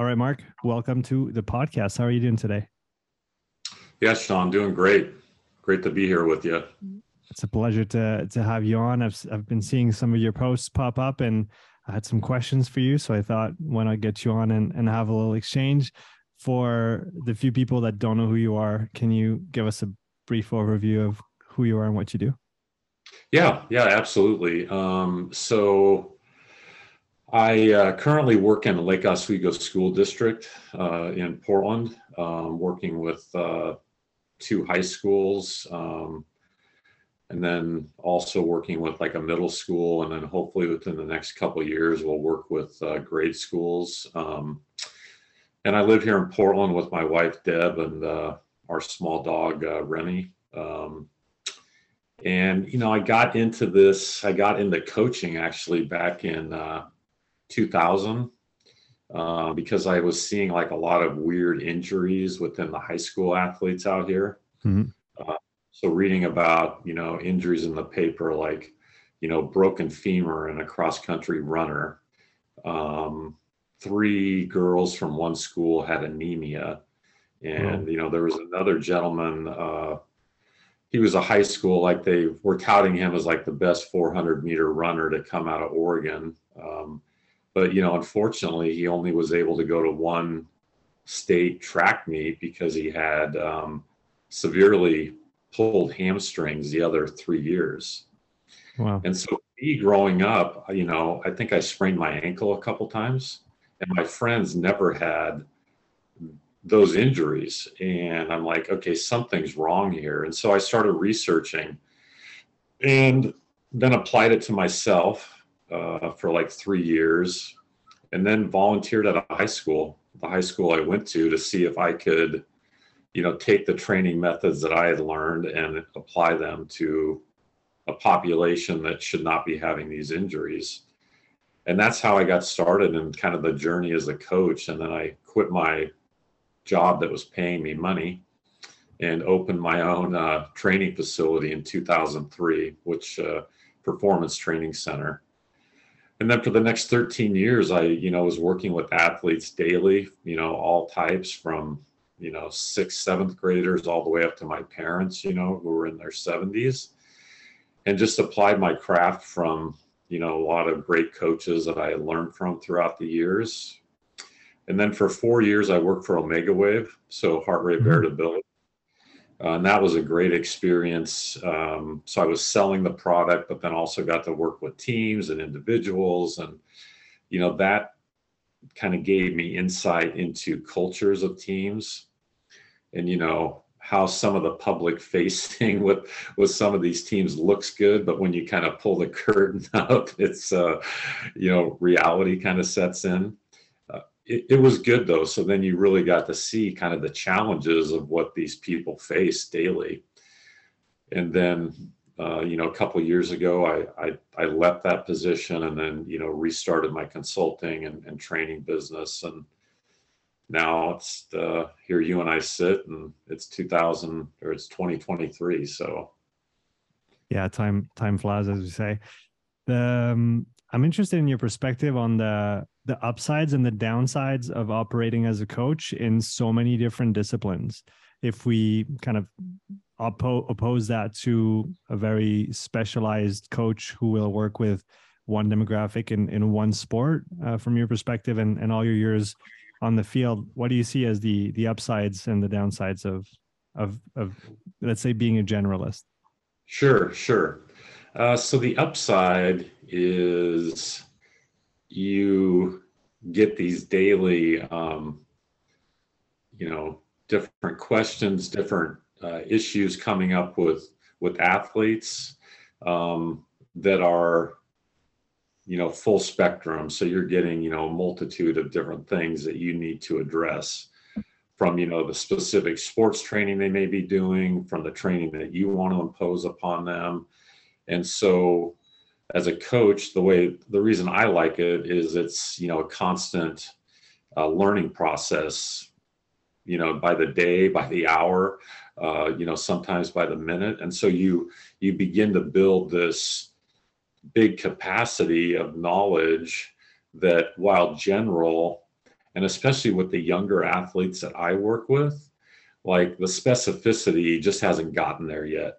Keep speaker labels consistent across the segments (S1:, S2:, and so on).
S1: All right, Mark, welcome to the podcast. How are you doing today?
S2: Yes, Sean, doing great. Great to be here with you.
S1: It's a pleasure to to have you on. I've I've been seeing some of your posts pop up, and I had some questions for you. So I thought, why not get you on and, and have a little exchange? For the few people that don't know who you are, can you give us a brief overview of who you are and what you do?
S2: Yeah, yeah, absolutely. Um, so I uh, currently work in the Lake Oswego School District uh, in Portland, um, working with uh, two high schools, um, and then also working with like a middle school, and then hopefully within the next couple years we'll work with uh, grade schools. Um, and I live here in Portland with my wife Deb and uh, our small dog uh, Remy. Um, and you know, I got into this. I got into coaching actually back in 2000 uh, because I was seeing like a lot of weird injuries within the high school athletes out here. Mm-hmm. Uh, so reading about you know injuries in the paper like you know broken femur in a cross country runner. Um, three girls from one school had anemia, and you know there was another gentleman. Uh, he was a high school like they were touting him as like the best 400 meter runner to come out of Oregon. Um, but you know unfortunately he only was able to go to one state track meet because he had um, severely pulled hamstrings the other three years. Wow. And so me growing up you know i think i sprained my ankle a couple times and my friends never had those injuries. And i'm like okay something's wrong here. And so i started researching and then applied it to myself uh, for like three years and then volunteered at a high school, the high school I went to, to see if I could, you know, take the training methods that I had learned and apply them to a population that should not be having these injuries. And that's how I got started in kind of the journey as a coach. And then I quit my job that was paying me money and opened my own uh, training facility in 2003, which uh, Performance Training Center and then for the next 13 years i you know was working with athletes daily you know all types from you know sixth seventh graders all the way up to my parents you know who were in their 70s and just applied my craft from you know a lot of great coaches that i learned from throughout the years and then for four years i worked for Omegawave so heart rate mm-hmm. variability uh, and that was a great experience. Um, so I was selling the product, but then also got to work with teams and individuals. And, you know, that kind of gave me insight into cultures of teams and, you know, how some of the public facing with with some of these teams looks good but when you kind of pull the curtain up it's uh you know reality kind of sets in it, it, was good though. So then you really got to see kind of the challenges of what these people face daily. And then, uh, you know, a couple years ago, I, I, I left that position and then you know restarted my consulting and, and training business. And now it's uh, here you and I sit, and it's 2000 or it's 2023. So
S1: yeah, time time flies as we say. Um, I'm interested in your perspective on the the upsides and the downsides of operating as a coach in so many different disciplines. If we kind of oppo- oppose that to a very specialized coach who will work with one demographic in, in one sport, uh, from your perspective and, and all your years on the field, what do you see as the the upsides and the downsides of of of let's say being a generalist?
S2: Sure, sure. Uh, so the upside is you get these daily, um, you know, different questions, different uh, issues coming up with with athletes um, that are, you know, full spectrum. So you're getting, you know, a multitude of different things that you need to address from you know the specific sports training they may be doing from the training that you want to impose upon them and so as a coach, the way the reason I like it is it's you know a constant uh, learning process. You know, by the day, by the hour, uh, you know, sometimes by the minute, and so you you begin to build this big capacity of knowledge that, while general, and especially with the younger athletes that I work with, like the specificity just hasn't gotten there yet.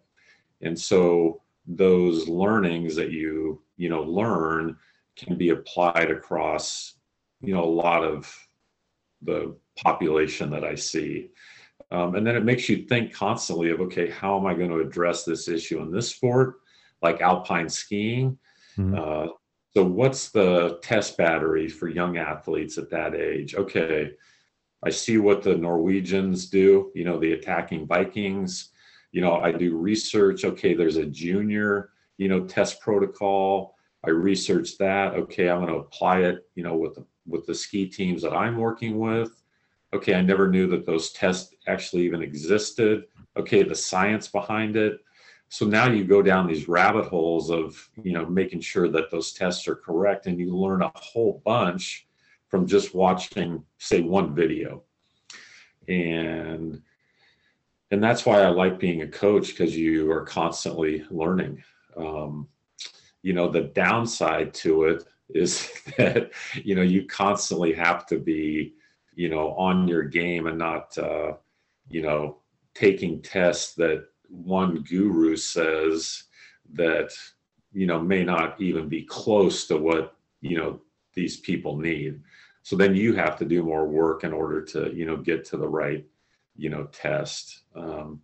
S2: And so those learnings that you, you know, learn can be applied across, you know, a lot of the population that I see. Um, and then it makes you think constantly of, okay, how am I going to address this issue in this sport, like alpine skiing? Mm-hmm. Uh, so, what's the test battery for young athletes at that age? Okay, I see what the Norwegians do, you know, the attacking Vikings. You know, I do research. Okay, there's a junior, you know, test protocol. I research that. Okay, I'm going to apply it, you know, with the, with the ski teams that I'm working with. Okay, I never knew that those tests actually even existed. Okay, the science behind it so now you go down these rabbit holes of you know making sure that those tests are correct and you learn a whole bunch from just watching say one video and and that's why i like being a coach because you are constantly learning. Um, you know the downside to it is that you know you constantly have to be you know on your game and not uh, you know taking tests that one guru says that you know may not even be close to what you know these people need. So then you have to do more work in order to you know get to the right you know test um,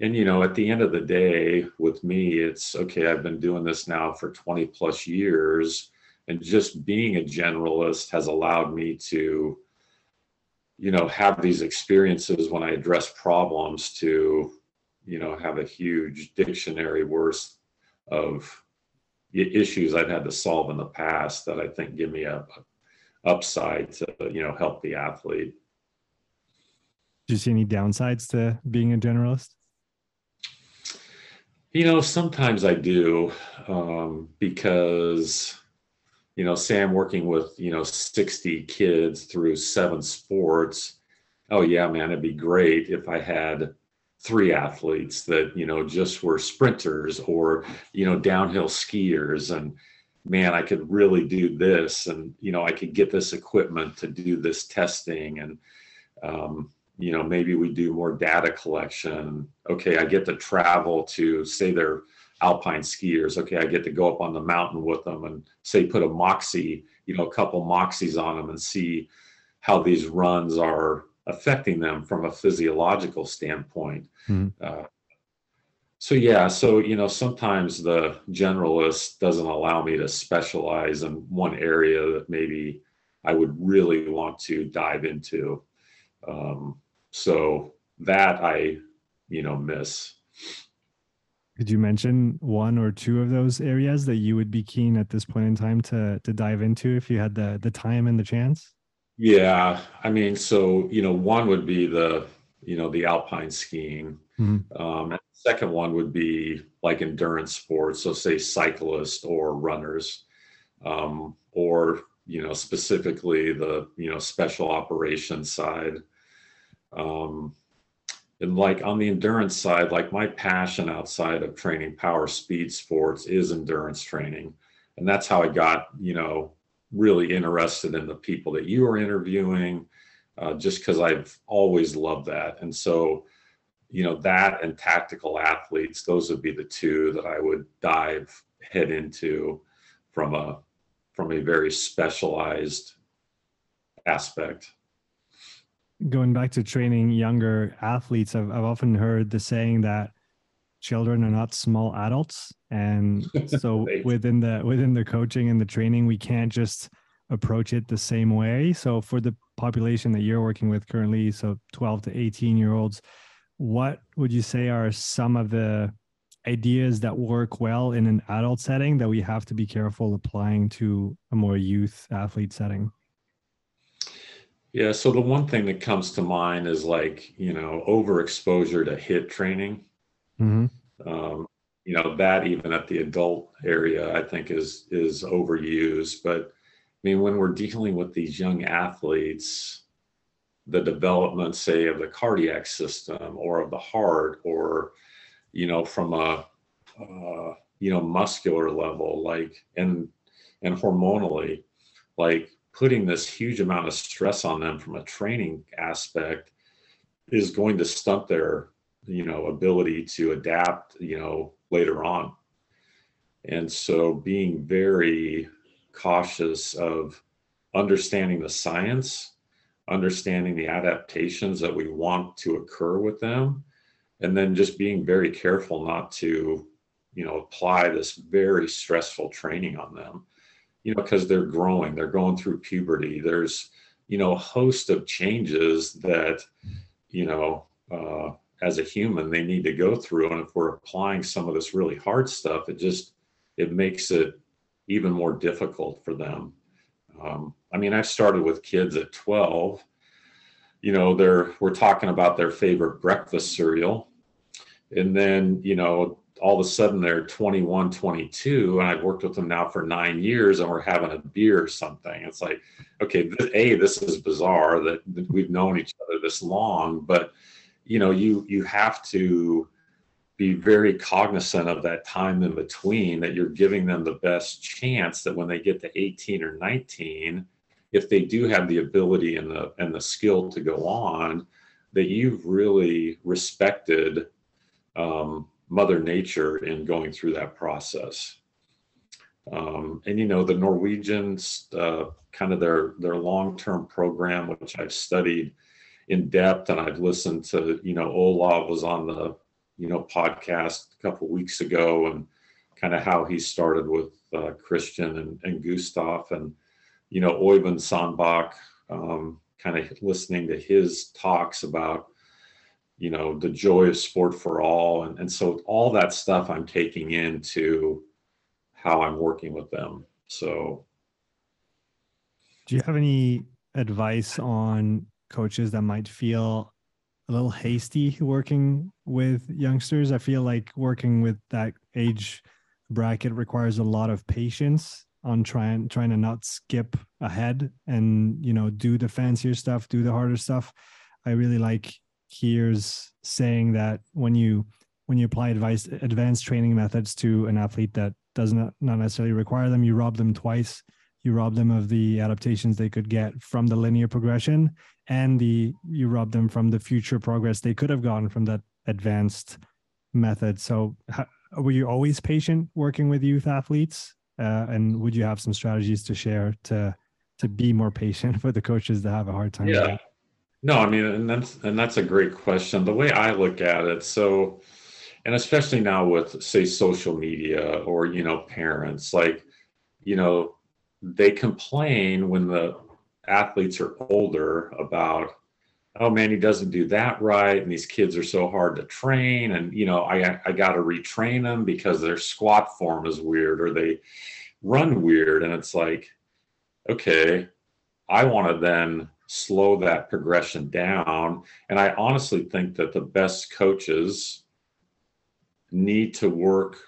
S2: and you know at the end of the day with me it's okay i've been doing this now for 20 plus years and just being a generalist has allowed me to you know have these experiences when i address problems to you know have a huge dictionary worth of issues I've had to solve in the past that I think give me a, a upside to you know help the athlete.
S1: Do you see any downsides to being a generalist?
S2: You know, sometimes I do um, because you know, say I'm working with you know 60 kids through seven sports. Oh yeah, man, it'd be great if I had three athletes that you know just were sprinters or you know downhill skiers and man i could really do this and you know i could get this equipment to do this testing and um, you know maybe we do more data collection okay i get to travel to say they're alpine skiers okay i get to go up on the mountain with them and say put a moxy you know a couple moxies on them and see how these runs are affecting them from a physiological standpoint. Mm-hmm. Uh, so yeah, so you know, sometimes the generalist doesn't allow me to specialize in one area that maybe I would really want to dive into. Um, so that I, you know, miss.
S1: Could you mention one or two of those areas that you would be keen at this point in time to to dive into if you had the the time and the chance?
S2: Yeah, I mean, so you know, one would be the you know the alpine skiing. Mm-hmm. Um, and second one would be like endurance sports, so say cyclists or runners, um, or you know specifically the you know special operations side. Um, and like on the endurance side, like my passion outside of training power speed sports is endurance training, and that's how I got you know really interested in the people that you are interviewing, uh, just because I've always loved that. And so, you know, that and tactical athletes, those would be the two that I would dive head into from a from a very specialized aspect.
S1: Going back to training younger athletes, I've, I've often heard the saying that children are not small adults. And so right. within the within the coaching and the training we can't just approach it the same way. So for the population that you're working with currently so 12 to 18 year olds what would you say are some of the ideas that work well in an adult setting that we have to be careful applying to a more youth athlete setting
S2: yeah so the one thing that comes to mind is like you know overexposure to HIIT training Mm-hmm. Um, you know that even at the adult area, I think is is overused. But I mean, when we're dealing with these young athletes, the development, say, of the cardiac system or of the heart, or you know, from a uh, you know muscular level, like and and hormonally, like putting this huge amount of stress on them from a training aspect is going to stunt their you know ability to adapt you know later on. And so being very cautious of understanding the science understanding the adaptations that we want to occur with them and then just being very careful not to you know apply this very stressful training on them you know because they're growing they're going through puberty. There's you know a host of changes that you know uh, as a human they need to go through. And if we're applying some of this really hard stuff it just it makes it even more difficult for them. Um, i mean i started with kids at 12 you know they're we're talking about their favorite breakfast cereal. And then you know all of a sudden they're 21 22 and i've worked with them now for nine years and we're having a beer or something. It's like okay a this is bizarre that, that we've known each other this long but you know you you have to be very cognizant of that time in between that you're giving them the best chance that when they get to 18 or 19 if they do have the ability and the and the skill to go on that you've really respected um, Mother Nature in going through that process. Um, and you know the Norwegians, uh, kind of their their long term program, which I've studied in depth, and I've listened to. You know, Olav was on the you know podcast a couple weeks ago, and kind of how he started with uh, Kristian and, and Gustav, and you know Oyvind Sandbakk, um, kind of listening to his talks about you know the joy of sport for all. And, and so all that stuff i'm taking into how i'm working with them. So.
S1: Do you have any advice on coaches that might feel a little hasty working with youngsters? I feel like working with that age bracket requires a lot of patience on trying trying to not skip ahead and you know do the fancier stuff do the harder stuff. I really like here's saying that when you when you apply advice advanced training methods to an athlete that does not, not necessarily require them, you rob them twice. You rob them of the adaptations they could get from the linear progression, and the you rob them from the future progress they could have gotten from that advanced method. So, how, were you always patient working with youth athletes, uh, and would you have some strategies to share to to be more patient for the coaches that have a hard time?
S2: Yeah, no, I mean, and that's and that's a great question. The way I look at it, so, and especially now with say social media or you know parents, like, you know, they complain when the athletes are older about, oh man, he doesn't do that right, and these kids are so hard to train, and you know, I I got to retrain them because their squat form is weird or they run weird, and it's like, okay, I want to then slow that progression down. And I honestly think that the best coaches need to work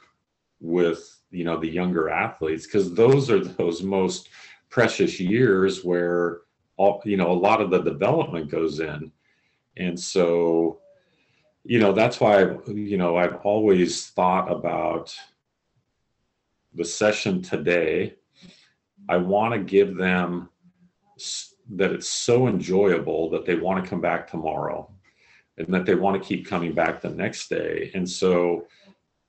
S2: with you know the younger athletes because those are those most precious years where all you know a lot of the development goes in and so you know that's why I've, you know i've always thought about the session today i want to give them that it's so enjoyable that they want to come back tomorrow and that they want to keep coming back the next day. And so,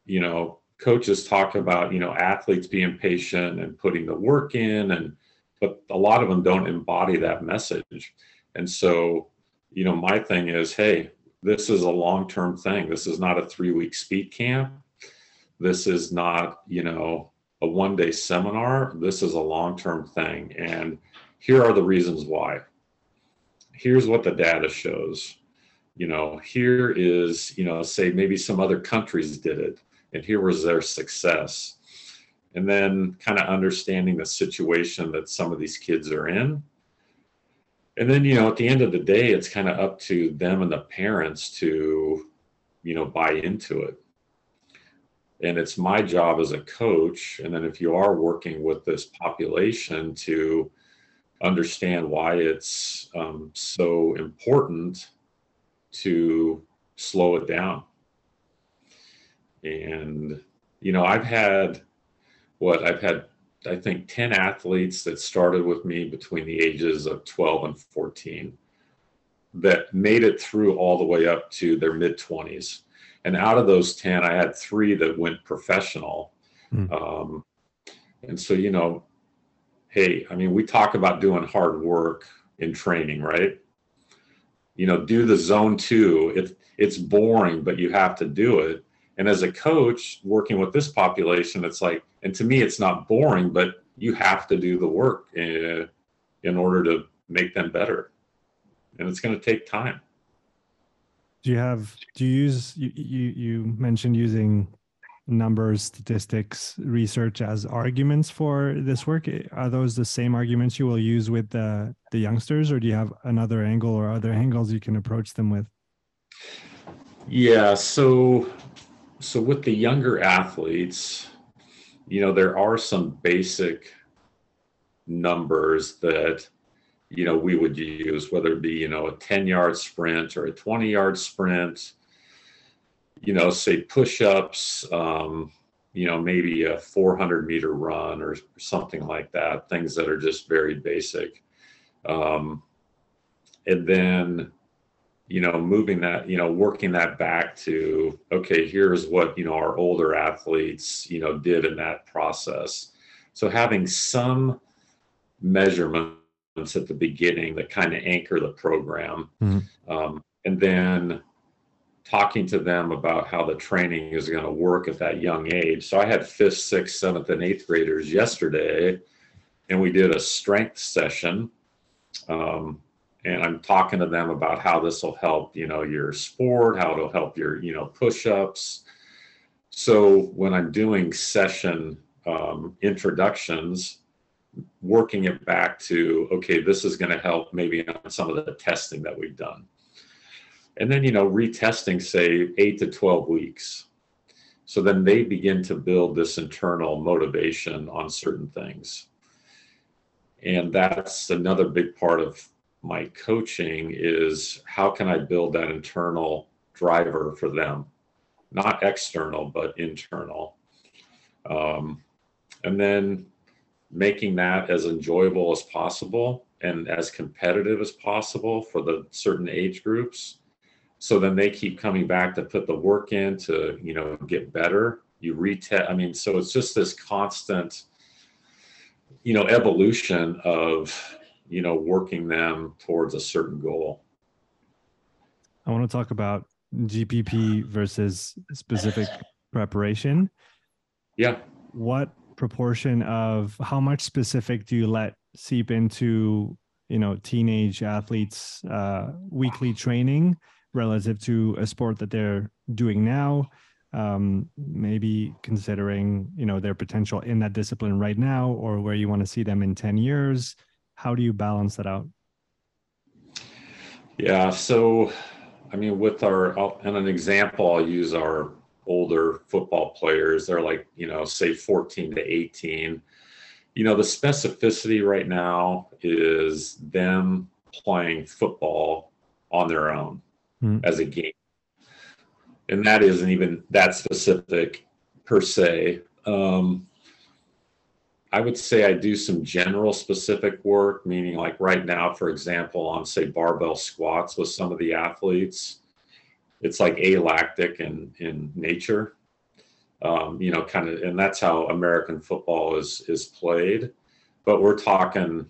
S2: you know, coaches talk about, you know, athletes being patient and putting the work in and but a lot of them don't embody that message. And so, you know, my thing is, hey, this is a long-term thing. This is not a 3-week speed camp. This is not, you know, a one-day seminar. This is a long-term thing and here are the reasons why. Here's what the data shows. You know, here is, you know, say maybe some other countries did it, and here was their success. And then kind of understanding the situation that some of these kids are in. And then, you know, at the end of the day, it's kind of up to them and the parents to, you know, buy into it and it's my job as a coach and then if you are working with this population to understand why it's um, so important to slow it down. And, you know, I've had what I've had I think, 10 athletes that started with me between the ages of 12 and 14 that made it through all the way up to their mid 20s. And out of those 10, I had three that went professional. Mm. Um, and so, you know, hey, I mean, we talk about doing hard work in training, right? You know, do the zone two. It, it's boring, but you have to do it. And as a coach working with this population, it's like, and to me, it's not boring, but you have to do the work in, in order to make them better. And it's going to take time.
S1: Do you have, do you use, you, you, you mentioned using numbers, statistics, research as arguments for this work. Are those the same arguments you will use with the, the youngsters, or do you have another angle or other angles you can approach them with?
S2: Yeah, so so with the younger athletes, you know, there are some basic numbers that you know we would use, whether it be you know a 10 yard sprint or a 20 yard sprint you know, say push ups, um, you know, maybe a 400 meter run or something like that, things that are just very basic. Um, and then, you know, moving that, you know, working that back to, okay, here's what, you know, our older athletes, you know, did in that process. So having some measurements at the beginning that kind of anchor the program. Mm-hmm. Um, and then talking to them about how the training is going to work at that young age. So I had fifth, sixth, seventh, and eighth graders yesterday, and we did a strength session. Um, and I'm talking to them about how this will help, you know, your sport, how it'll help your, you know, push-ups. So when I'm doing session um, introductions, working it back to, okay, this is going to help maybe on some of the testing that we've done and then you know retesting say 8 to 12 weeks. So then they begin to build this internal motivation on certain things. And that's another big part of my coaching is how can i build that internal driver for them? Not external but internal. Um, and then making that as enjoyable as possible and as competitive as possible for the certain age groups so then they keep coming back to put the work in to you know get better. You retest i mean so it's just this constant you know evolution of you know working them towards a certain goal.
S1: I want to talk about gpp versus specific preparation.
S2: Yeah.
S1: What proportion of how much specific do you let seep into you know teenage athletes uh, weekly training relative to a sport that they're doing now um, maybe considering you know their potential in that discipline right now or where you want to see them in 10 years how do you balance that out?
S2: Yeah so i mean with our and an example i'll use our older football players. They're like you know say 14 to 18 you know the specificity right now is them playing football on their own mm. as a game. And that isn't even that specific per se. Um, I would say I do some general specific work, meaning like right now, for example, on say barbell squats with some of the athletes, it's like alactic in in nature. Um, you know, kind of, and that's how American football is is played. But we're talking,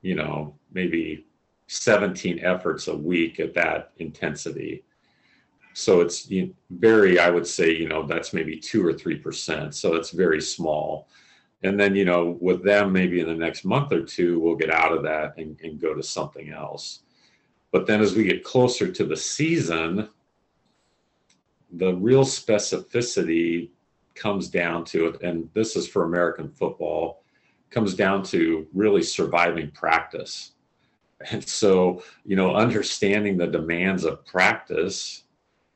S2: you know, maybe 17 efforts a week at that intensity. So it's very, I would say, you know, that's maybe two or 3%. So it's very small. And then, you know, with them, maybe in the next month or two, we'll get out of that and, and go to something else. But then as we get closer to the season, the real specificity comes down to it. And this is for American football, comes down to really surviving practice and so, you know, understanding the demands of practice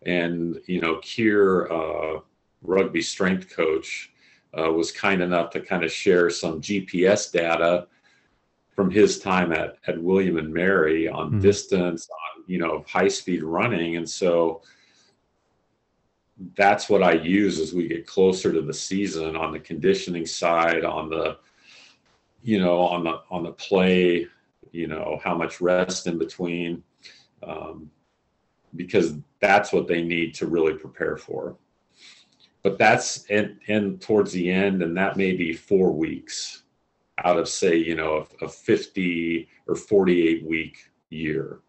S2: and, you know, Keir, uh, rugby strength coach, uh, was kind enough to kind of share some GPS data from his time at, at William and Mary on mm-hmm. distance, on, you know, high speed running. And so, that's what I use as we get closer to the season on the conditioning side, on the, you know, on the on the play, you know, how much rest in between, um, because that's what they need to really prepare for. But that's and and towards the end, and that may be four weeks out of say, you know, a, a 50 or 48 week year.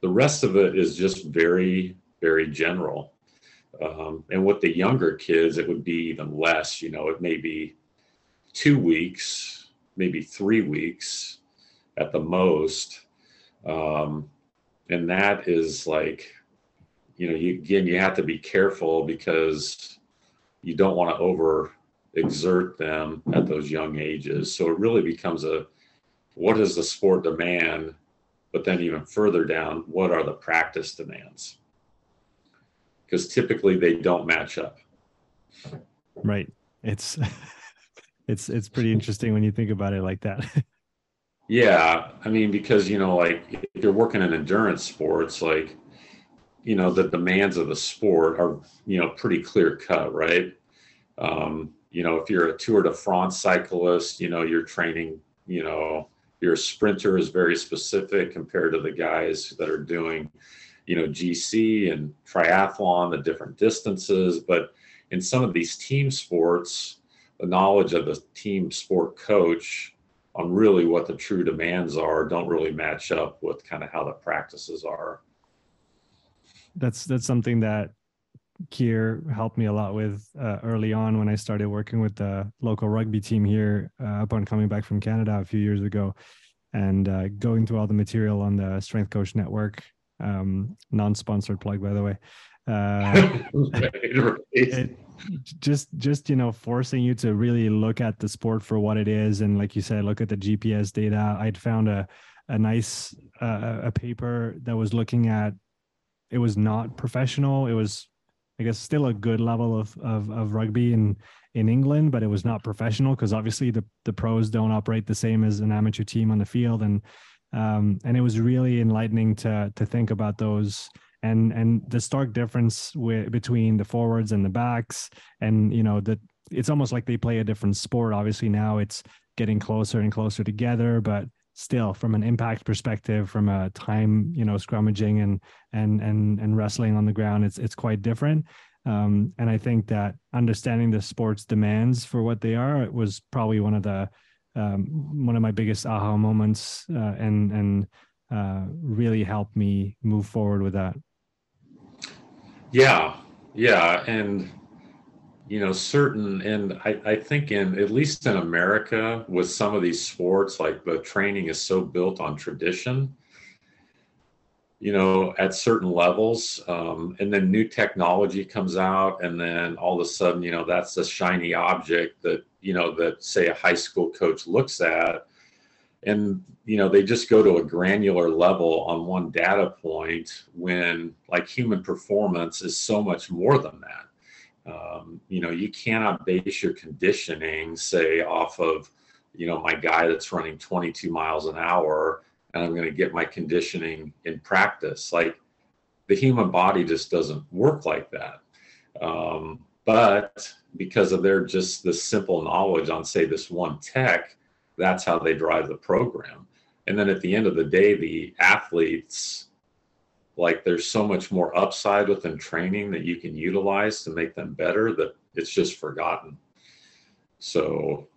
S2: The rest of it is just very, very general um, and with the younger kids, it would be even less. You know, it may be two weeks, maybe three weeks at the most. Um, and that is like, you know, you, again, you have to be careful because you don't want to over exert them at those young ages. So it really becomes a what does the sport demand? But then even further down, what are the practice demands? because typically they don't match up.
S1: Right. It's it's it's pretty interesting when you think about it like that.
S2: yeah, I mean because you know like if you're working in endurance sports like you know the demands of the sport are you know pretty clear cut, right? Um, you know, if you're a Tour de France cyclist, you know, you're training, you know, your sprinter is very specific compared to the guys that are doing you know GC and triathlon, the different distances. But in some of these team sports, the knowledge of the team sport coach on really what the true demands are don't really match up with kind of how the practices are.
S1: That's that's something that Keir helped me a lot with uh, early on when I started working with the local rugby team here uh, upon coming back from Canada a few years ago and uh, going through all the material on the Strength Coach Network um, non-sponsored plug by the way uh, it, just just you know forcing you to really look at the sport for what it is. And like you said look at the gps data. I'd found a a nice uh, a paper that was looking at it was not professional. It was i guess still a good level of of, of rugby in in england but it was not professional because obviously the the pros don't operate the same as an amateur team on the field. And um, and it was really enlightening to to think about those and and the stark difference between the forwards and the backs and you know that it's almost like they play a different sport obviously now it's getting closer and closer together but still from an impact perspective from a time you know scrummaging and and and and wrestling on the ground it's it's quite different um, and i think that understanding the sport's demands for what they are was probably one of the um, one of my biggest aha moments uh, and and uh, really helped me move forward with that.
S2: Yeah, yeah, and you know, certain, and I, I think in at least in America, with some of these sports, like the training is so built on tradition. You know, at certain levels, um, and then new technology comes out, and then all of a sudden, you know, that's a shiny object that you know that say a high school coach looks at and you know they just go to a granular level on one data point when like human performance is so much more than that. Um, you know you cannot base your conditioning say off of you know my guy that's running 22 miles an hour and i'm going to get my conditioning in practice. Like the human body just doesn't work like that. Um, but because of their just the simple knowledge on say this one tech that's how they drive the program. And then at the end of the day the athletes like there's so much more upside within training that you can utilize to make them better that it's just forgotten. So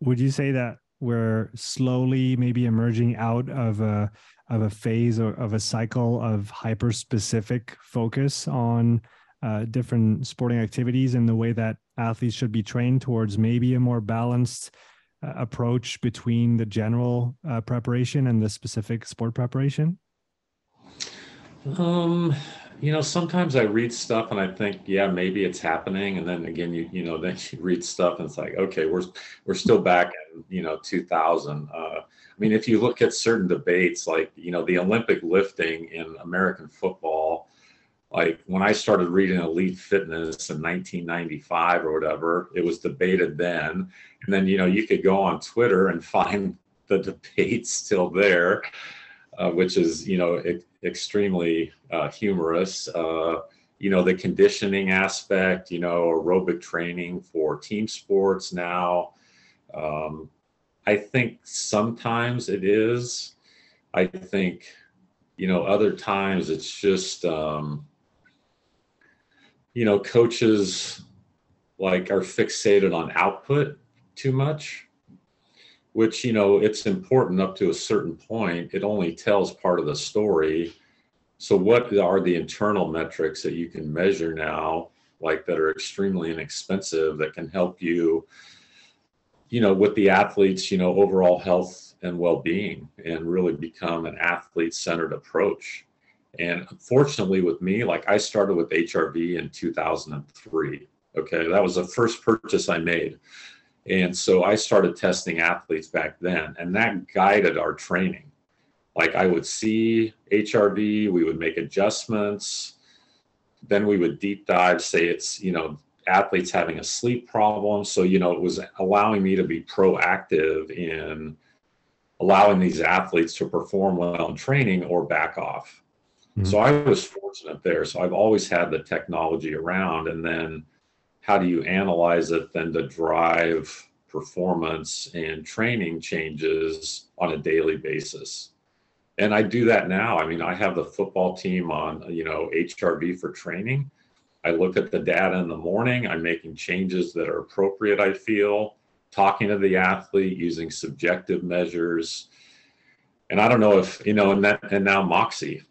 S1: would you say that we're slowly maybe emerging out of a of a phase or of a cycle of hyper specific focus on uh, different sporting activities and the way that athletes should be trained towards maybe a more balanced uh, approach between the general uh, preparation and the specific sport preparation?
S2: Um, you know, sometimes I read stuff and I think, yeah, maybe it's happening, and then again, you you know, then you read stuff and it's like, okay, we're we're still back in you know 2000. Uh, I mean, if you look at certain debates, like you know, the Olympic lifting in American football like when I started reading Elite Fitness in 1995 or whatever, it was debated then. And then, you know, you could go on Twitter and find the debate still there, uh, which is, you know, extremely uh, humorous. Uh, you know the conditioning aspect you know aerobic training for team sports now um, i think sometimes it is i think you know other times it's just um, you know coaches like are fixated on output too much which you know it's important up to a certain point it only tells part of the story so what are the internal metrics that you can measure now, like that are extremely inexpensive that can help you, you know, with the athletes, you know, overall health and well-being and really become an athlete-centered approach. And fortunately with me, like I started with HRV in 2003. Okay, that was the first purchase I made. And so I started testing athletes back then, and that guided our training like I would see HRV, we would make adjustments. Then we would deep dive, say it's, you know, athletes having a sleep problem. So, you know, it was allowing me to be proactive in allowing these athletes to perform well in training or back off. Mm-hmm. So I was fortunate there. So I've always had the technology around. And then how do you analyze it then to drive performance and training changes on a daily basis? and I do that now. I mean, I have the football team on, you know, HRV for training. I look at the data in the morning. I'm making changes that are appropriate, I feel, talking to the athlete using subjective measures. And I don't know if, you know, and that, and now Moxy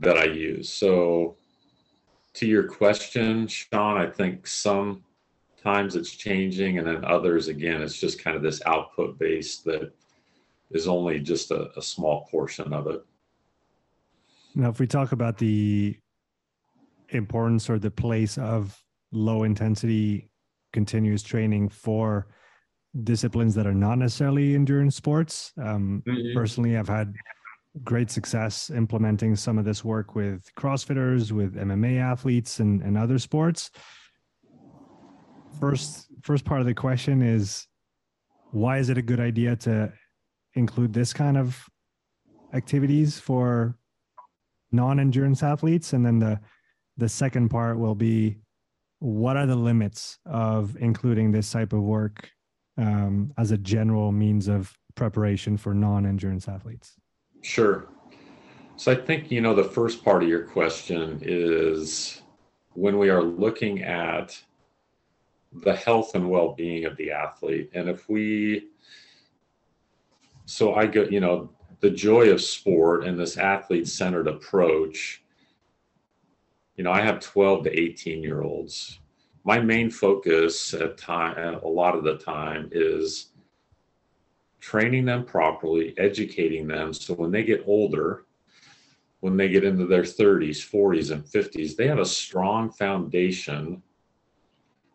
S2: that I use. So to your question, Sean, I think sometimes it's changing and then others, again, it's just kind of this output base that is only just a, a small portion of it.
S1: Now, if we talk about the importance or the place of low intensity continuous training for disciplines that are not necessarily endurance sports. Um, mm-hmm. Personally, I've had great success implementing some of this work with CrossFitters, with MMA athletes, and, and other sports. First, first part of the question is, why is it a good idea to include this kind of activities for non-endurance athletes and then the the second part will be what are the limits of including this type of work um, as a general means of preparation for non-endurance athletes
S2: sure so i think you know the first part of your question is when we are looking at the health and well-being of the athlete and if we so I go, you know, the joy of sport and this athlete centered approach. You know, I have 12 to 18 year olds. My main focus at time, a lot of the time, is training them properly, educating them so when they get older, when they get into their 30s, 40s, and 50s, they have a strong foundation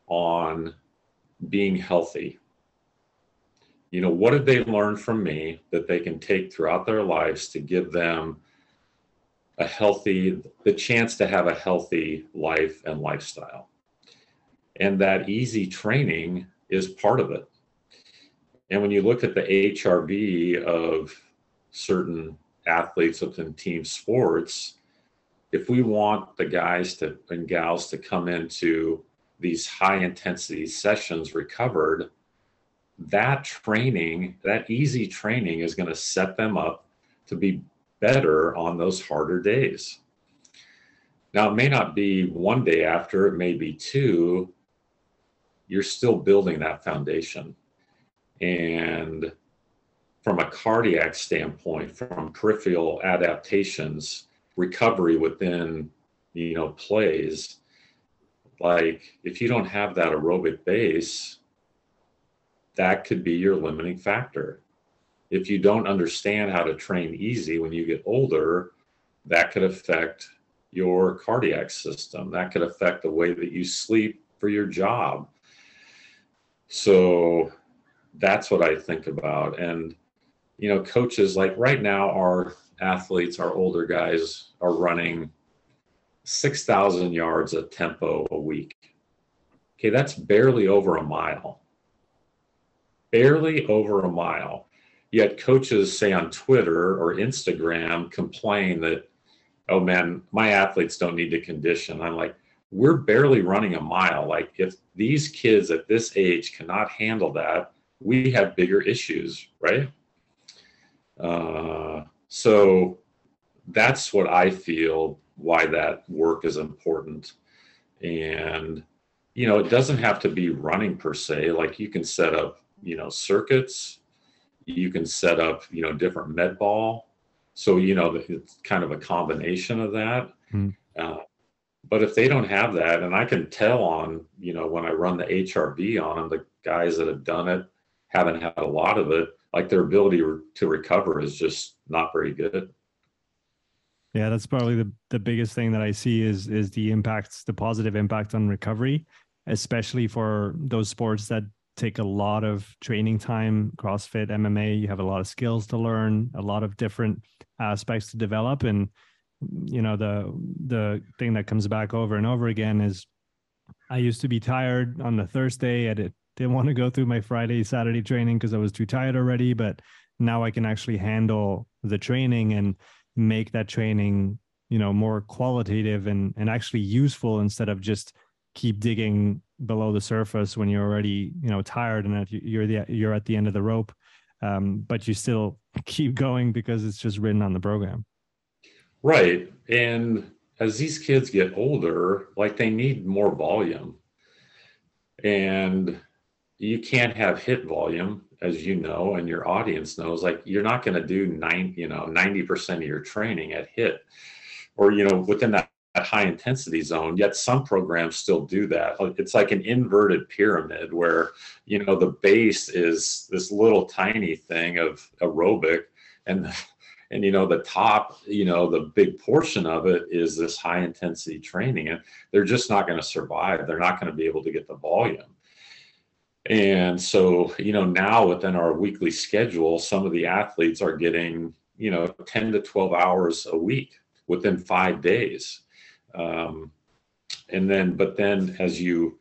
S2: on being healthy you know, what did they learn from me that they can take throughout their lives to give them a healthy, the chance to have a healthy life and lifestyle? And that easy training is part of it. And when you look at the HRV of certain athletes within team sports, if we want the guys to and gals to come into these high intensity sessions recovered, that training, that easy training is going to set them up to be better on those harder days. Now, it may not be one day after, it may be two. You're still building that foundation. And from a cardiac standpoint, from peripheral adaptations, recovery within, you know, plays, like if you don't have that aerobic base, that could be your limiting factor. If you don't understand how to train easy when you get older, that could affect your cardiac system. That could affect the way that you sleep for your job. So that's what I think about. And, you know, coaches like right now, our athletes, our older guys are running 6,000 yards at tempo a week. Okay, that's barely over a mile barely over a mile. Yet coaches say on Twitter or Instagram complain that oh man, my athletes don't need to condition. I'm like, we're barely running a mile. Like, if these kids at this age cannot handle that, we have bigger issues, right? Uh, so that's what I feel why that work is important. And, you know, it doesn't have to be running per se. Like, you can set up, you know, circuits, you can set up, you know, different med ball so, you know, it's kind of a combination of that. Mm-hmm. Uh, but if they don't have that, and I can tell on, you know, when I run the HRV on them, the guys that have done it haven't had a lot of it, like their ability to recover is just not very good.
S1: Yeah, that's probably the, the biggest thing that I see is is the impacts, the positive impact on recovery, especially for those sports that take a lot of training time crossfit mma you have a lot of skills to learn a lot of different aspects to develop and you know the the thing that comes back over and over again is i used to be tired on the thursday at didn't want to go through my friday saturday training because i was too tired already but now i can actually handle the training and make that training you know more qualitative and and actually useful instead of just keep digging below the surface when you're already you know tired and you're the you're at the end of the rope um, but you still keep going because it's just written on the program.
S2: Right and as these kids get older like they need more volume. And you can't have HIIT volume as you know and your audience knows like you're not going to do nine you know 90% of your training at HIIT or you know within that high intensity zone yet some programs still do that. Uh, it's like an inverted pyramid where you know the base is this little tiny thing of aerobic and and you know the top you know the big portion of it is this high intensity training and they're just not going to survive. They're not going to be able to get the volume and so you know now within our weekly schedule some of the athletes are getting you know 10 to 12 hours a week within five days um, and then, but then as you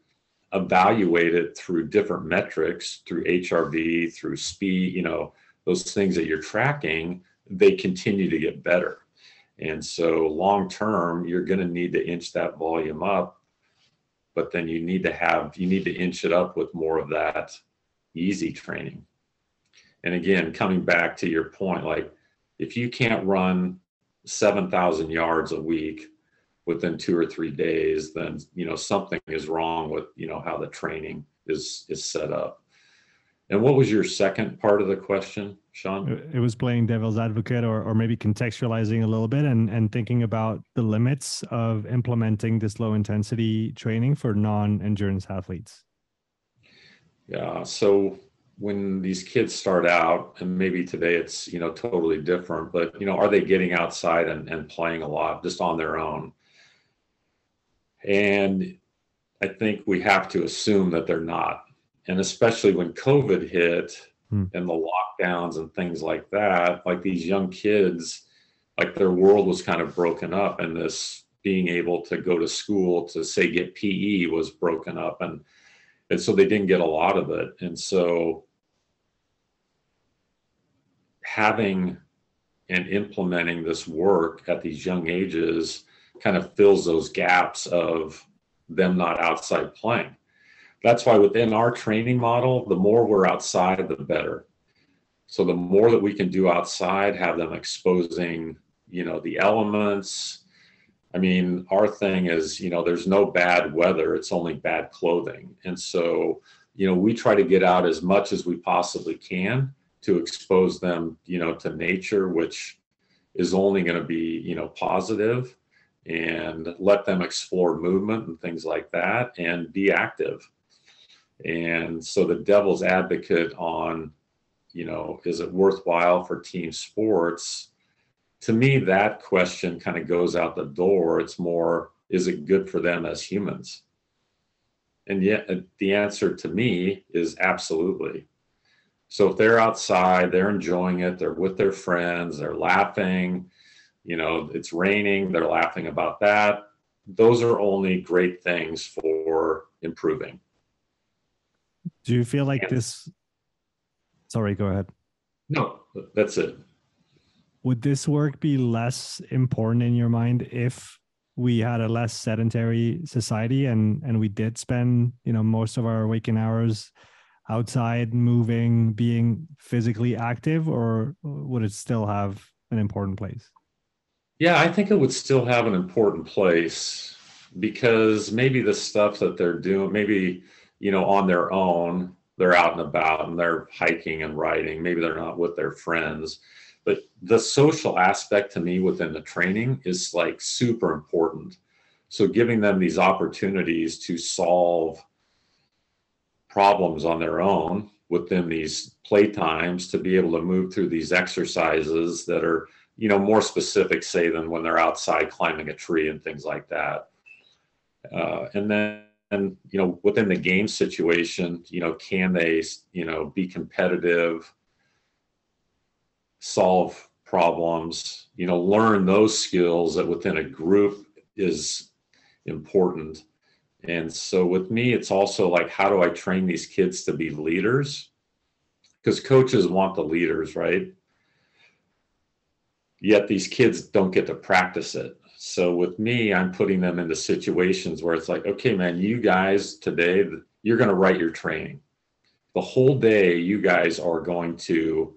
S2: evaluate it through different metrics, through HRV, through speed, you know, those things that you're tracking, they continue to get better. And so long term, you're going to need to inch that volume up, but then you need to have, you need to inch it up with more of that easy training. And again, coming back to your point, like if you can't run 7,000 yards a week, within two or three days, then you know something is wrong with you know how the training is is set up. And what was your second part of the question, Sean?
S1: It was playing devil's advocate or, or maybe contextualizing a little bit and, and thinking about the limits of implementing this low intensity training for non endurance athletes.
S2: Yeah. So when these kids start out, and maybe today it's, you know, totally different, but, you know, are they getting outside and, and playing a lot just on their own? And I think we have to assume that they're not. And especially when COVID hit hmm. and the lockdowns and things like that, like these young kids, like their world was kind of broken up and this being able to go to school to say get PE was broken up and and so they didn't get a lot of it. And so having and implementing this work at these young ages kind of fills those gaps of them not outside playing. That's why within our training model, the more we're outside, the better. So the more that we can do outside, have them exposing, you know, the elements. I mean, our thing is, you know, there's no bad weather, it's only bad clothing. And so, you know, we try to get out as much as we possibly can to expose them, you know, to nature, which is only going to be, you know, positive and let them explore movement and things like that and be active. And so the devil's advocate on, you know, is it worthwhile for team sports? To me, that question kind of goes out the door. It's more, is it good for them as humans? And yet uh, the answer to me is absolutely. So if they're outside, they're enjoying it, they're with their friends, they're laughing, you know, it's raining, they're laughing about that. Those are only great things for improving.
S1: Do you feel like and, this? Sorry, go ahead.
S2: No, that's it.
S1: would this work be less important in your mind if we had a less sedentary society and and we did spend you know most of our waking hours outside moving being physically active or would it still have an important place
S2: yeah i think it would still have an important place because maybe the stuff that they're doing maybe you know on their own they're out and about and they're hiking and riding. Maybe they're not with their friends. But the social aspect to me within the training is like super important. So giving them these opportunities to solve problems on their own within these play times to be able to move through these exercises that are you know more specific say than when they're outside climbing a tree and things like that. Uh, and then you know within the game situation you know can they you know be competitive solve problems, you know, learn those skills that within a group is important. And so with me, it's also like, how do I train these kids to be leaders? Because coaches want the leaders, right? Yet these kids don't get to practice it. So with me, I'm putting them into situations where it's like, okay, man, you guys today, you're going to write your training. The whole day, you guys are going to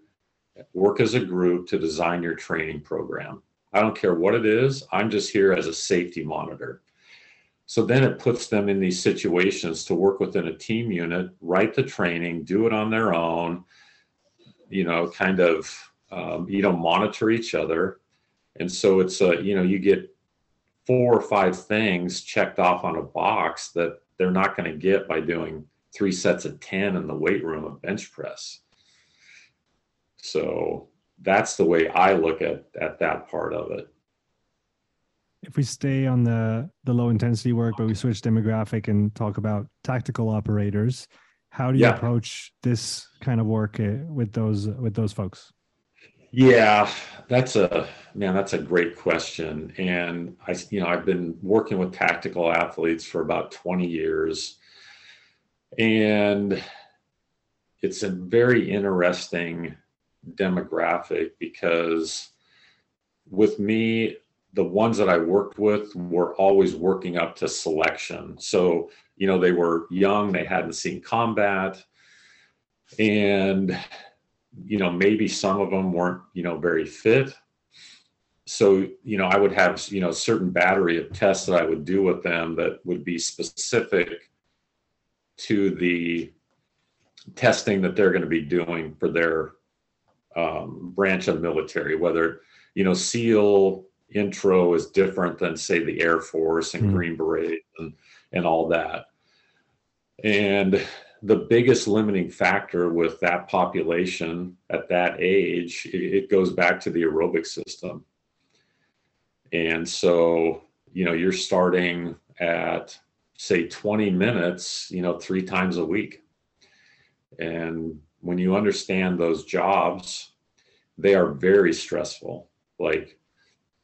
S2: work as a group to design your training program. I don't care what it is, I'm just here as a safety monitor. So then it puts them in these situations to work within a team unit, write the training, do it on their own, you know, kind of, um, you know, monitor each other. And so it's a, you know, you get four or five things checked off on a box that they're not going to get by doing three sets of 10 in the weight room of bench press. So that's the way I look at at that part of it.
S1: If we stay on the the low intensity work, but we switch demographic and talk about tactical operators, how do you yeah. approach this kind of work eh, with those with those folks?
S2: Yeah, that's a man. That's a great question, and I, you know, I've been working with tactical athletes for about twenty years, and it's a very interesting demographic because with me, the ones that I worked with were always working up to selection. So, you know, they were young, they hadn't seen combat, and, you know, maybe some of them weren't, you know, very fit. So, you know, I would have, you know, certain battery of tests that I would do with them that would be specific to the testing that they're going to be doing for their um, branch of military, whether, you know, SEAL intro is different than, say, the Air Force and mm Green Beret and, and all that. And the biggest limiting factor with that population at that age, it, goes back to the aerobic system. And so, you know, you're starting at, say, 20 minutes, you know, three times a week. And when you understand those jobs, they are very stressful. Like,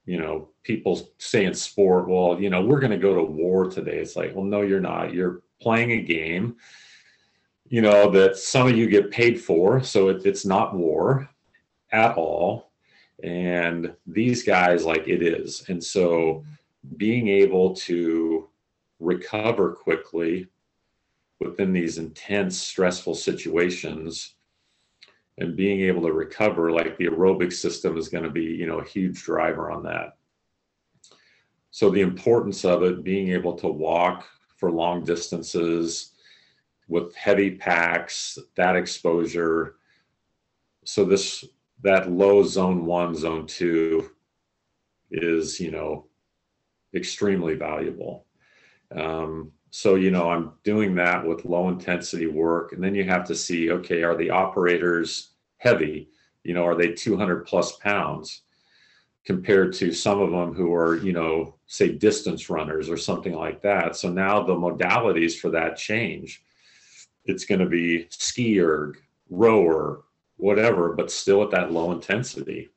S2: you know, people say in sport, well, you know, we're going to go to war today. It's like, well, no, you're not. You're playing a game, you know, that some of you get paid for. So it, it's not war at all. And these guys, like, it is. And so being able to recover quickly within these intense, stressful situations and being able to recover, like the aerobic system is going to be, you know, a huge driver on that. So the importance of it, being able to walk for long distances with heavy packs, that exposure. So this that low zone one, zone two is, you know, extremely valuable. Um, so you know i'm doing that with low intensity work and then you have to see okay are the operators heavy you know are they 200 plus pounds compared to some of them who are you know say distance runners or something like that so now the modalities for that change it's going to be ski erg rower whatever but still at that low intensity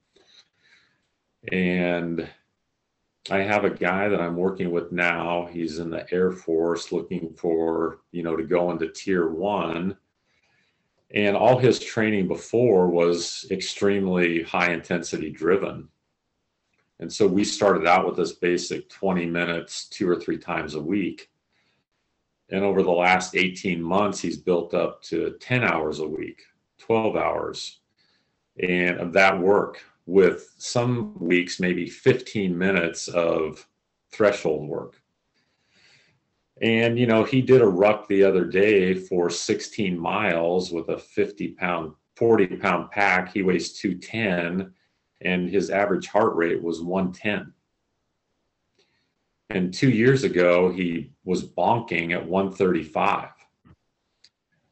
S2: and I have a guy that I'm working with now. He's in the Air Force looking for, you know, to go into tier one. And all his training before was extremely high intensity driven. And so we started out with this basic 20 minutes, two or three times a week. And over the last 18 months, he's built up to 10 hours a week, 12 hours, and of that work with some weeks, maybe 15 minutes of threshold work. And, you know, he did a ruck the other day for 16 miles with a 50 pound, 40 pound pack. He weighs 210 and his average heart rate was 110. And two years ago, he was bonking at 135.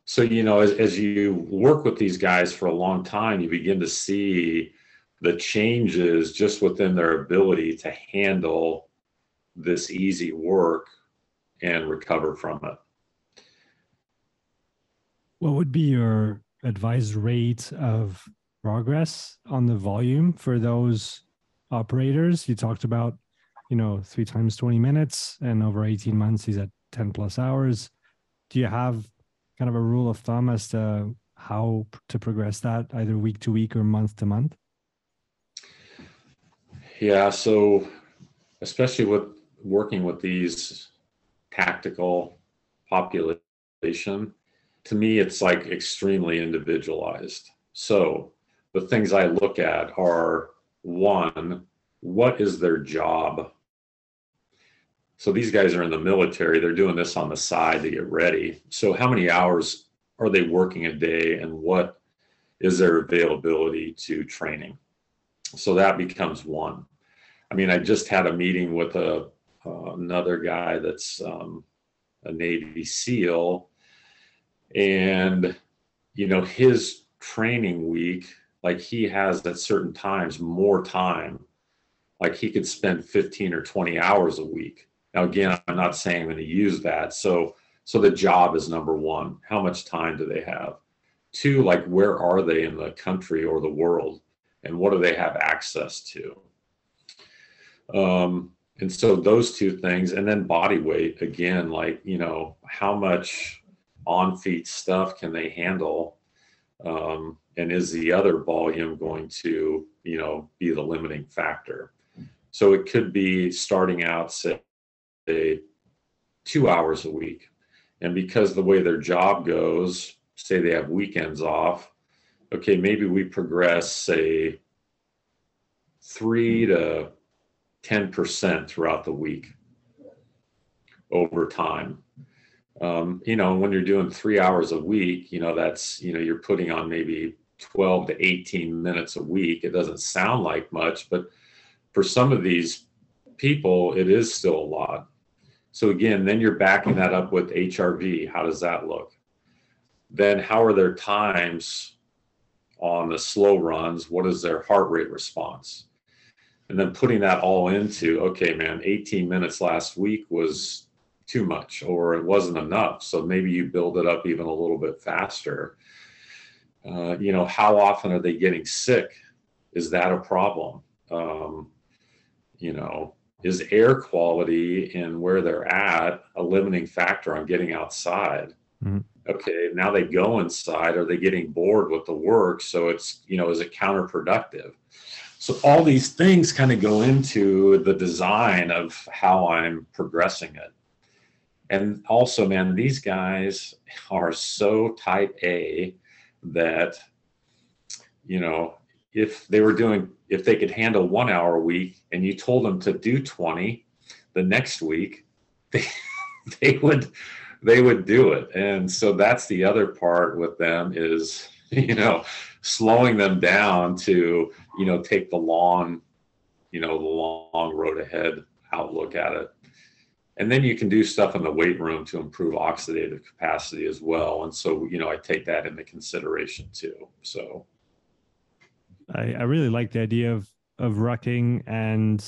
S2: So, you know, as, as you work with these guys for a long time, you begin to see the changes just within their ability to handle this easy work and recover from it.
S1: What would be your advised rate of progress on the volume for those operators? You talked about, you know, three times 20 minutes and over 18 months, he's at 10 plus hours. Do you have kind of a rule of thumb as to how to progress that either week to week or month to month?
S2: Yeah. So, especially with working with these tactical population, to me, it's like extremely individualized. So, the things I look at are one, what is their job? So these guys are in the military, they're doing this on the side to get ready. So, how many hours are they working a day and what is their availability to training? So that becomes one. I mean, I just had a meeting with a uh, another guy that's um, a Navy SEAL, and you know his training week like he has at certain times more time like he could spend 15 or 20 hours a week now again i'm not saying i'm going to use that. So so the job is number one. How much time do they have? Two like where are they in the country or the world? And what do they have access to? Um and so those two things and then body weight again like you know how much on feet stuff can they handle? Um, and is the other volume going to you know be the limiting factor? So it could be starting out say two hours a week and because the way their job goes say they have weekends off okay maybe we progress say three to 10% throughout the week over time um, you know when you're doing three hours a week you know that's you know you're putting on maybe 12 to 18 minutes a week. It doesn't sound like much, but for some of these people, it is still a lot. So again, then you're backing that up with HRV. How does that look? Then how are their times on the slow runs? What is their heart rate response? And then putting that all into, okay, man, 18 minutes last week was too much or it wasn't enough. So maybe you build it up even a little bit faster uh, you know, how often are they getting sick? Is that a problem? Um, you know, is air quality and where they're at a limiting factor on getting outside? Mm-hmm. Okay, now they go inside. Are they getting bored with the work? So it's, you know, is it counterproductive? So all these things kind of go into the design of how I'm progressing it. And also, man, these guys are so type A that you know if they were doing if they could handle one hour a week and you told them to do 20 the next week they they would they would do it. And so that's the other part with them is you know slowing them down to you know take the long you know the long road ahead outlook at it. And then you can do stuff in the weight room to improve oxidative capacity as well. And so you know i take that into consideration too. So
S1: i, I really like the idea of of rucking and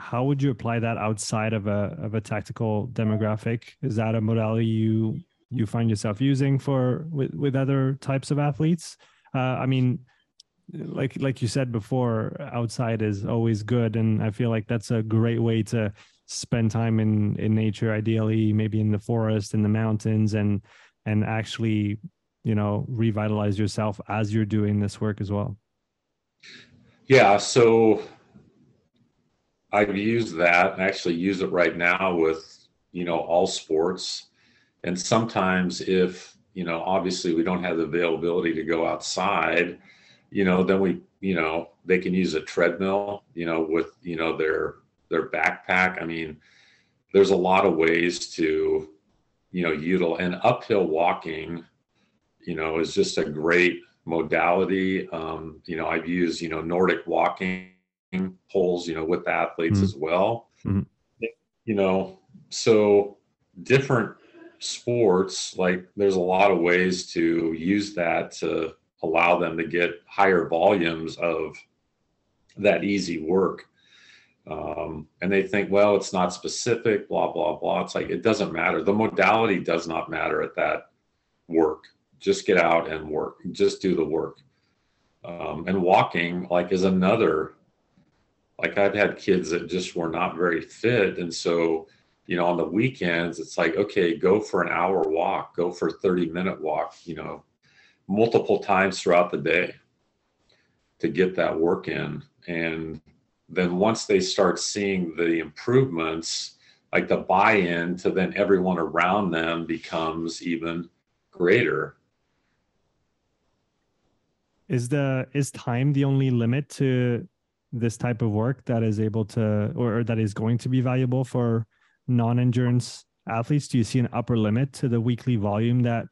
S1: how would you apply that outside of a of a tactical demographic? Is that a modality you you find yourself using for with, with other types of athletes? Uh, i mean like like you said before outside is always good and i feel like that's a great way to spend time in in nature ideally maybe in the forest in the mountains and and actually you know revitalize yourself as you're doing this work as well
S2: yeah so i've used that and actually use it right now with you know all sports. And sometimes if you know obviously we don't have the availability to go outside you know then we you know they can use a treadmill you know with you know their their backpack. I mean there's a lot of ways to you know utilize and uphill walking you know is just a great modality. Um you know i've used you know nordic walking poles you know with athletes mm-hmm. as well. Mm-hmm. you know so different sports like there's a lot of ways to use that to allow them to get higher volumes of that easy work. Um, and they think well it's not specific blah blah blah. It's like it doesn't matter. The modality does not matter at that work just get out and work just do the work. Um, and walking like is another like i've had kids that just were not very fit. And so you know on the weekends it's like okay go for an hour walk go for a 30 minute walk you know multiple times throughout the day to get that work in. And then once they start seeing the improvements like the buy-in to then everyone around them becomes even greater
S1: is the is time the only limit to this type of work that is able to or, or that is going to be valuable for non-endurance athletes? Do you see an upper limit to the weekly volume that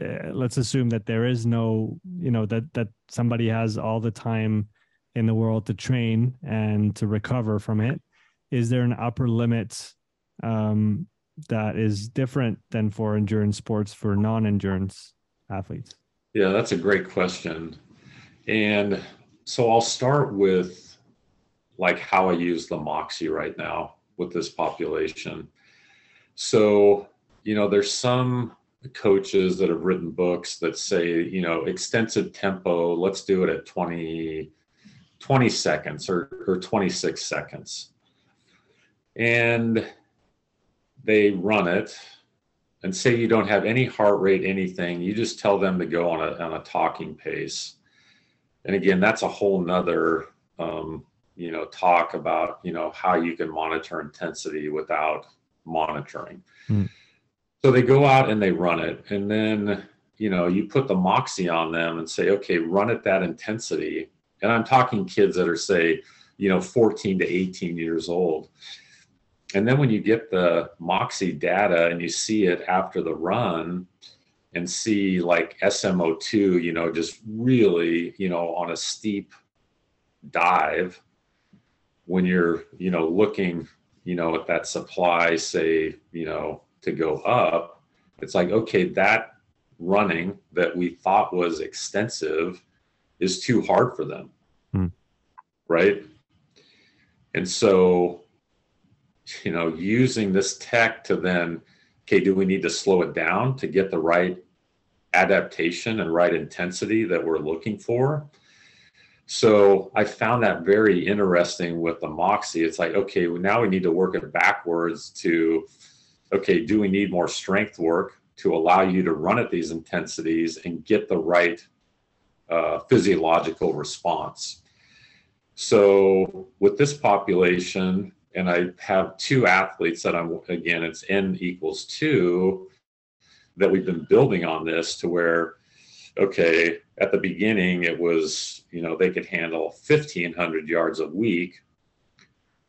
S1: uh, let's assume that there is no you know that that somebody has all the time in the world to train and to recover from it? Is there an upper limit um, that is different than for endurance sports for non-endurance athletes?
S2: Yeah that's a great question and so i'll start with like how i use the moxy right now with this population. So you know there's some coaches that have written books that say you know extensive tempo let's do it at 20 20 seconds or, or 26 seconds. And they run it and say you don't have any heart rate anything. You just tell them to go on a, on a talking pace and again that's a whole nother um, you know talk about you know how you can monitor intensity without monitoring. Mm. so they go out and they run it. And then you know you put the moxy on them and say okay run at that intensity. And i'm talking kids that are say you know 14 to 18 years old. And then when you get the moxy data and you see it after the run and see like smo2 you know just really you know on a steep dive when you're you know looking you know at that supply say you know to go up it's like okay that running that we thought was extensive is too hard for them hmm. right and so you know using this tech to then okay do we need to slow it down to get the right adaptation and right intensity that we're looking for so I found that very interesting with the Moxy. It's like, okay, well, now we need to work it backwards to, okay, do we need more strength work to allow you to run at these intensities and get the right uh, physiological response? So with this population, and I have two athletes that I'm, again, it's N equals two that we've been building on this to where, okay, at the beginning it was you know they could handle 1500 yards a week.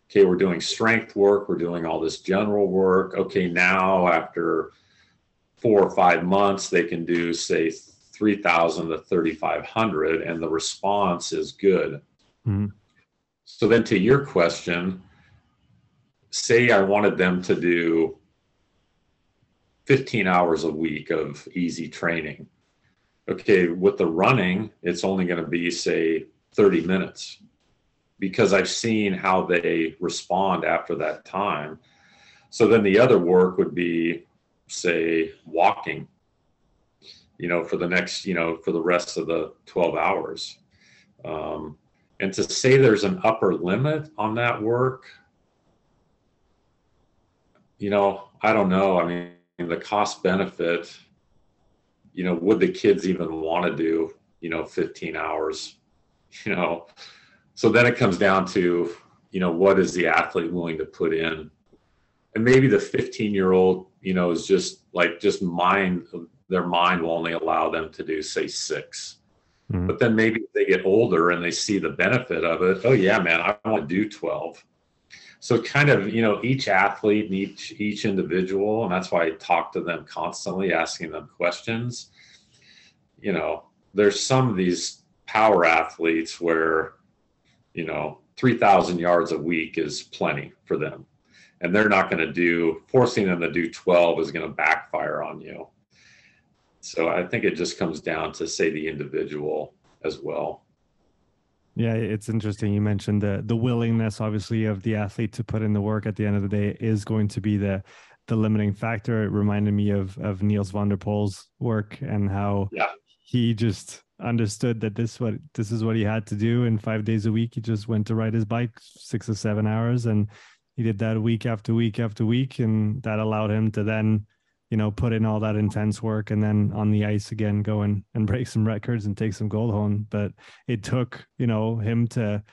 S2: Okay we're doing strength work we're doing all this general work. Okay now after four or five months they can do say 3000 to 3500 and the response is good. Mm-hmm. so then to your question say i wanted them to do 15 hours a week of easy training okay, with the running, it's only going to be, say, 30 minutes because I've seen how they respond after that time. So then the other work would be, say, walking, you know, for the next, you know, for the rest of the 12 hours. Um, and to say there's an upper limit on that work, you know, I don't know. I mean, the cost benefit you know, would the kids even want to do, you know, 15 hours, you know? So then it comes down to, you know, what is the athlete willing to put in? And maybe the 15 year old, you know, is just like, just mind, their mind will only allow them to do, say, 6 mm-hmm. But then maybe they get older and they see the benefit of it. Oh, yeah, man, I want to do 12 so kind of you know each athlete and each each individual and that's why i talk to them constantly asking them questions. You know there's some of these power athletes where you know 3000 yards a week is plenty for them. And they're not going to do forcing them to do 12 is going to backfire on you. So i think it just comes down to say the individual as well
S1: yeah, it's interesting. You mentioned the the willingness, obviously, of the athlete to put in the work. At the end of the day, is going to be the the limiting factor. It reminded me of of Nils van der Poel's work and how
S2: yeah.
S1: he just understood that this what this is what he had to do. And five days a week, he just went to ride his bike six or seven hours, and he did that week after week after week, and that allowed him to then you know, put in all that intense work and then on the ice again, go and, and break some records and take some gold home. But it took, you know, him to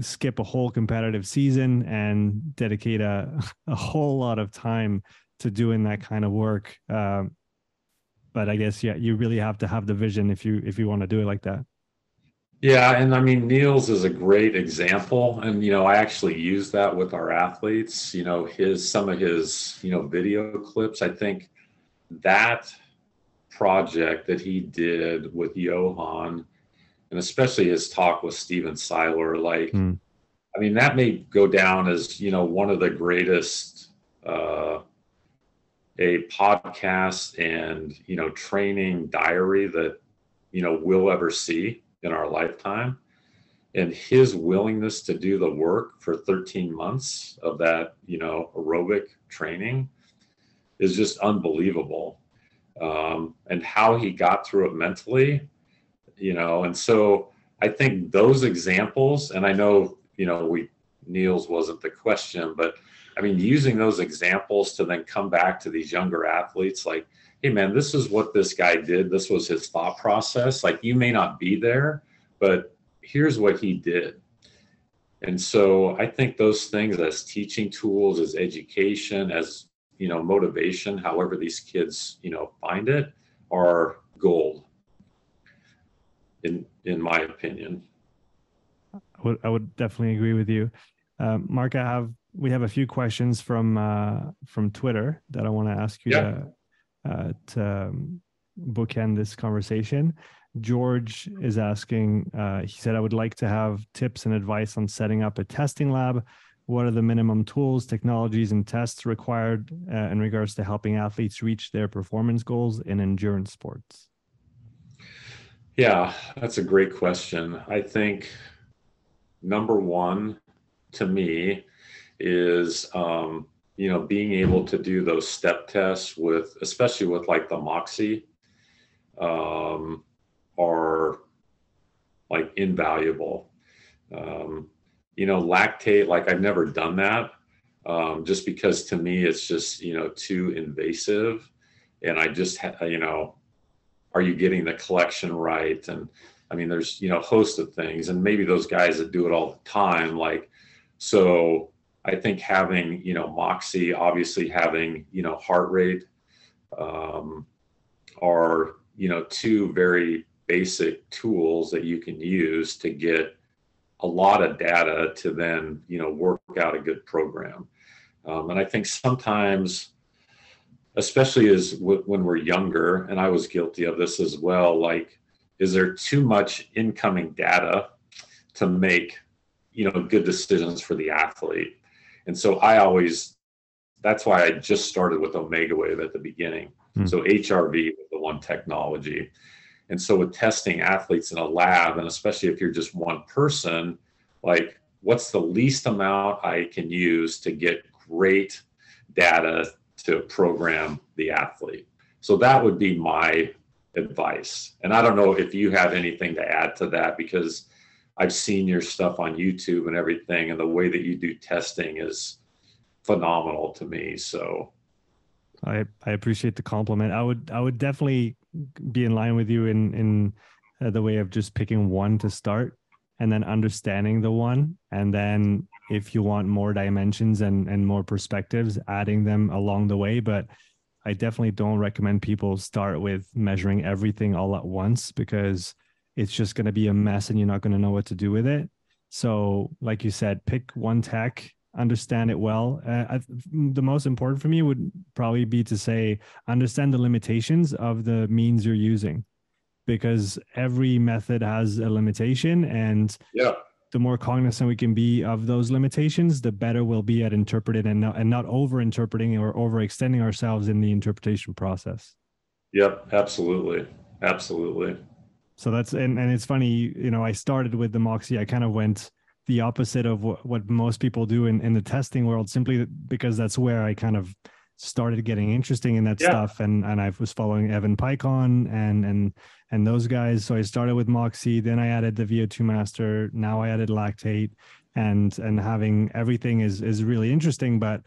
S1: skip a whole competitive season and dedicate a, a whole lot of time to doing that kind of work. Um, but I guess, yeah, you really have to have the vision if you, if you want to do it like that.
S2: Yeah, and I mean Nils is a great example, and you know I actually use that with our athletes. You know his some of his you know video clips. I think that project that he did with Johan, and especially his talk with Stephen Seiler, like mm. I mean that may go down as you know one of the greatest uh, a podcast and you know training diary that you know we'll ever see in our lifetime. And his willingness to do the work for 13 months of that, you know, aerobic training is just unbelievable. Um, and how he got through it mentally, you know, and so I think those examples, and I know, you know, we, Nils wasn't the question, but I mean, using those examples to then come back to these younger athletes, like, hey man, this is what this guy did. This was his thought process. Like you may not be there, but here's what he did. And so I think those things as teaching tools, as education, as you know, motivation, however these kids, you know, find it, are gold. In in my opinion.
S1: I would, I would definitely agree with you. Um, Mark, I have we have a few questions from uh, from Twitter that I want to ask you yeah. to uh, to um, bookend this conversation. George is asking, uh, he said, I would like to have tips and advice on setting up a testing lab. What are the minimum tools, technologies, and tests required uh, in regards to helping athletes reach their performance goals in endurance sports?
S2: Yeah, that's a great question. I think number one to me is um, you know being able to do those step tests with especially with like the moxy um, are like invaluable. Um, you know lactate like i've never done that um, just because to me it's just you know too invasive. And i just ha- you know are you getting the collection right? And i mean there's you know host of things. And maybe those guys that do it all the time like so I think having, you know, Moxy, obviously having, you know, heart rate um, are, you know, two very basic tools that you can use to get a lot of data to then, you know, work out a good program. Um, and I think sometimes, especially as w- when we're younger, and I was guilty of this as well, like, is there too much incoming data to make, you know, good decisions for the athlete? And so I always, that's why I just started with Omegawave at the beginning. Mm. So HRV was the one technology. And so with testing athletes in a lab, and especially if you're just one person, like what's the least amount I can use to get great data to program the athlete? So that would be my advice. And I don't know if you have anything to add to that because I've seen your stuff on YouTube and everything, and the way that you do testing is phenomenal to me. So
S1: I I appreciate the compliment. I would I would definitely be in line with you in in uh, the way of just picking one to start and then understanding the one and then if you want more dimensions and and more perspectives adding them along the way but i definitely don't recommend people start with measuring everything all at once because it's just going to be a mess and you're not going to know what to do with it so like you said pick one tech understand it well uh, I, the most important for me would probably be to say understand the limitations of the means you're using because every method has a limitation and
S2: yeah
S1: the more cognizant we can be of those limitations, the better we'll be at interpreting and not, and not over interpreting or overextending ourselves in the interpretation process.
S2: Yep, absolutely. Absolutely.
S1: So that's, and, and it's funny, you know, I started with the Moxy. I kind of went the opposite of what, what most people do in, in the testing world, simply because that's where I kind of started getting interesting in that yeah. stuff and and I was following Evan Peikon and and and those guys so I started with Moxy then I added the VO2 master now I added lactate and and having everything is is really interesting but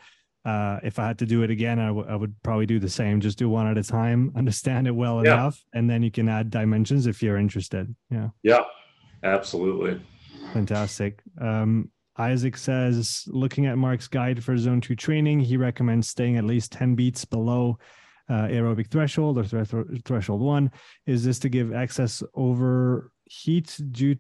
S1: uh, if I had to do it again, I, w- I would probably do the same. Just do one at a time, understand it well yeah. enough, and then you can add dimensions if you're interested. Yeah.
S2: Yeah, absolutely.
S1: Fantastic. Um, Isaac says, looking at Mark's guide for zone two training, he recommends staying at least 10 beats below uh, aerobic threshold or th- threshold one. Is this to give excess overheat due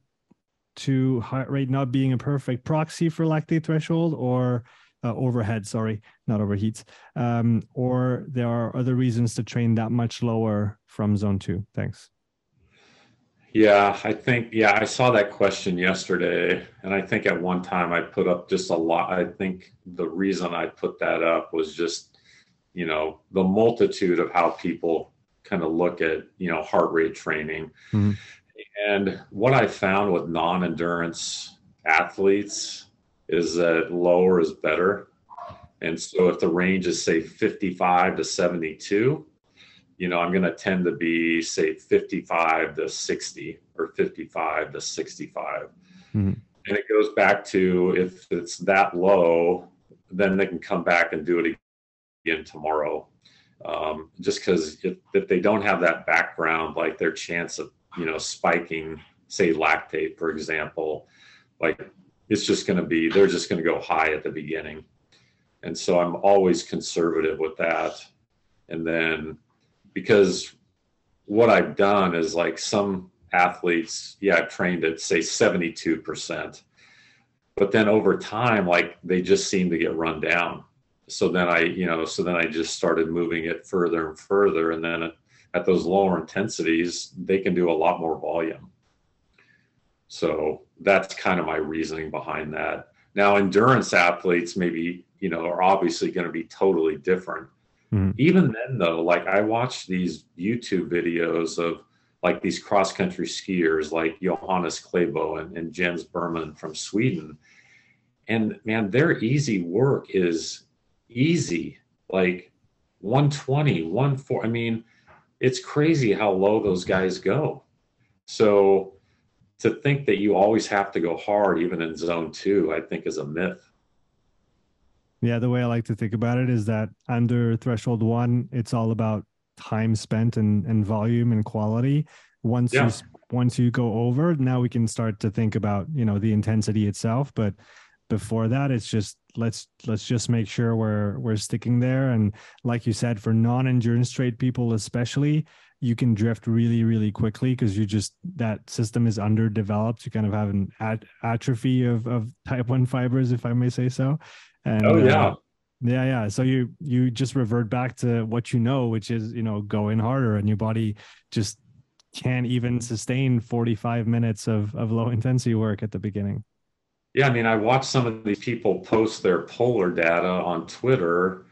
S1: to heart rate not being a perfect proxy for lactate threshold or uh, overhead? Sorry, not overheats. Um, or there are other reasons to train that much lower from zone two? Thanks.
S2: Yeah, I think, yeah, I saw that question yesterday. And I think at one time I put up just a lot. I think the reason I put that up was just, you know, the multitude of how people kind of look at, you know, heart rate training. Mm-hmm. And what I found with non endurance athletes is that lower is better. And so if the range is, say, 55 to 72, you know, I'm going to tend to be, say, 55 to 60 or 55 to 65. Mm-hmm. And it goes back to if it's that low, then they can come back and do it again tomorrow. Um, just because if, if they don't have that background, like their chance of, you know, spiking, say, lactate, for example, like it's just going to be, they're just going to go high at the beginning. And so I'm always conservative with that. And then because what I've done is like some athletes, yeah, I've trained at say 72%. But then over time, like they just seem to get run down. So then I, you know, so then I just started moving it further and further. And then at, at those lower intensities, they can do a lot more volume. So that's kind of my reasoning behind that. Now, endurance athletes maybe, you know, are obviously going to be totally different Mm-hmm. Even then, though, like I watch these YouTube videos of like these cross country skiers like Johannes Klæbo and, and Jens Burman from Sweden. And man, their easy work is easy, like 120, 140. I mean, it's crazy how low those guys go. So to think that you always have to go hard, even in zone two, I think is a myth.
S1: Yeah, the way I like to think about it is that under threshold one, it's all about time spent and, and volume and quality. Once yeah. you once you go over, now we can start to think about you know the intensity itself. But before that, it's just let's let's just make sure we're we're sticking there. And like you said, for non-endurance trade people especially, you can drift really really quickly because you just that system is underdeveloped. You kind of have an at, atrophy of of type one fibers, if I may say so.
S2: And, oh yeah. Uh,
S1: yeah, yeah. So you you just revert back to what you know, which is you know going harder, and your body just can't even sustain 45 minutes of of low intensity work at the beginning.
S2: Yeah, I mean, I watch some of these people post their polar data on Twitter,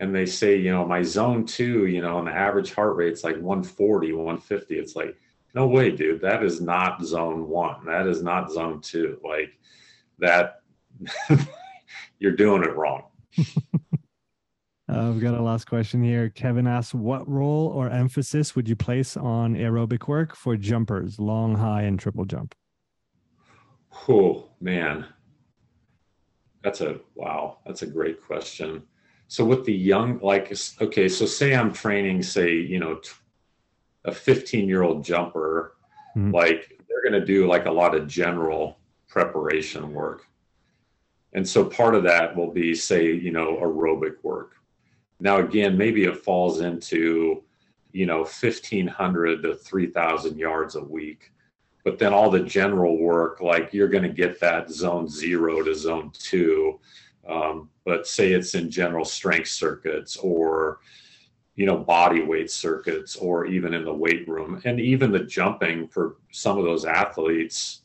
S2: and they say, you know, my zone two, you know, and the average heart rate's like 140, 150. It's like, no way, dude. That is not zone one. That is not zone two. Like that. you're doing it wrong.
S1: Uh, we've got a last question here. Kevin asks, what role or emphasis would you place on aerobic work for jumpers, long, high, and triple jump?
S2: Oh, man. That's a wow. That's a great question. So with the young, like, okay, so say I'm training, say, you know, a 15 year old jumper, mm-hmm. like they're going to do like a lot of general preparation work. And so part of that will be, say, you know, aerobic work. Now, again, maybe it falls into, you know, 1,500 to 3,000 yards a week. But then all the general work, like you're going to get that zone zero to zone two. Um, but say it's in general strength circuits or, you know, body weight circuits or even in the weight room. And even the jumping for some of those athletes,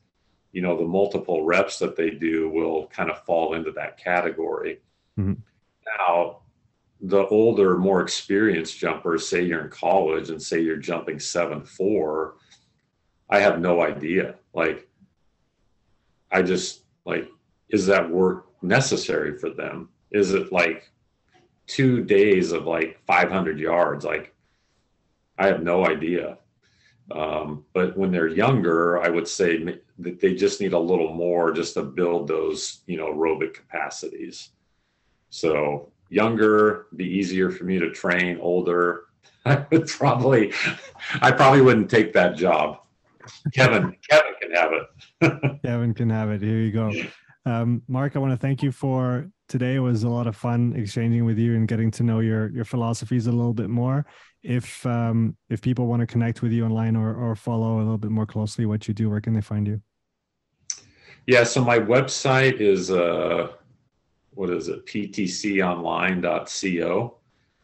S2: you know, the multiple reps that they do will kind of fall into that category. Mm-hmm. Now, the older, more experienced jumpers, say you're in college and say you're jumping seven four, I have no idea. Like, I just like, is that work necessary for them? Is it like two days of like 500 yards? Like, I have no idea. Um, but when they're younger, I would say that they just need a little more just to build those, you know, aerobic capacities. So younger, be easier for me to train. Older, I would probably, I probably wouldn't take that job. Kevin, Kevin can have it.
S1: Kevin can have it. Here you go. Um, Mark, I want to thank you for today. It was a lot of fun exchanging with you and getting to know your your philosophies a little bit more. If um, if people want to connect with you online or or follow a little bit more closely what you do, where can they find you?
S2: Yeah, so my website is uh, what is it? ptconline.co.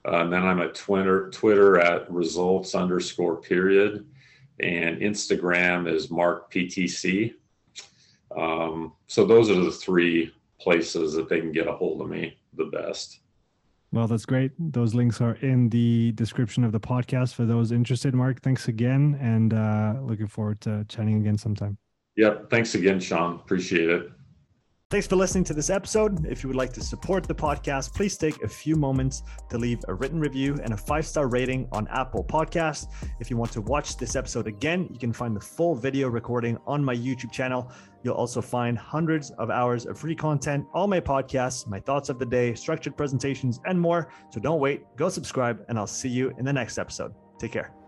S2: Uh, and then I'm at Twitter, Twitter at results underscore period, and Instagram is Mark PTC. Um, so those are the three places that they can get a hold of me the best.
S1: Well, that's great. Those links are in the description of the podcast for those interested. Mark, thanks again, and uh, looking forward to chatting again sometime.
S2: Yep. Thanks again, Sean. Appreciate it.
S1: Thanks for listening to this episode. If you would like to support the podcast, please take a few moments to leave a written review and a five star rating on Apple Podcast. If you want to watch this episode again, you can find the full video recording on my YouTube channel. You'll also find hundreds of hours of free content, all my podcasts, my thoughts of the day, structured presentations, and more. So don't wait, go subscribe, and I'll see you in the next episode. Take care.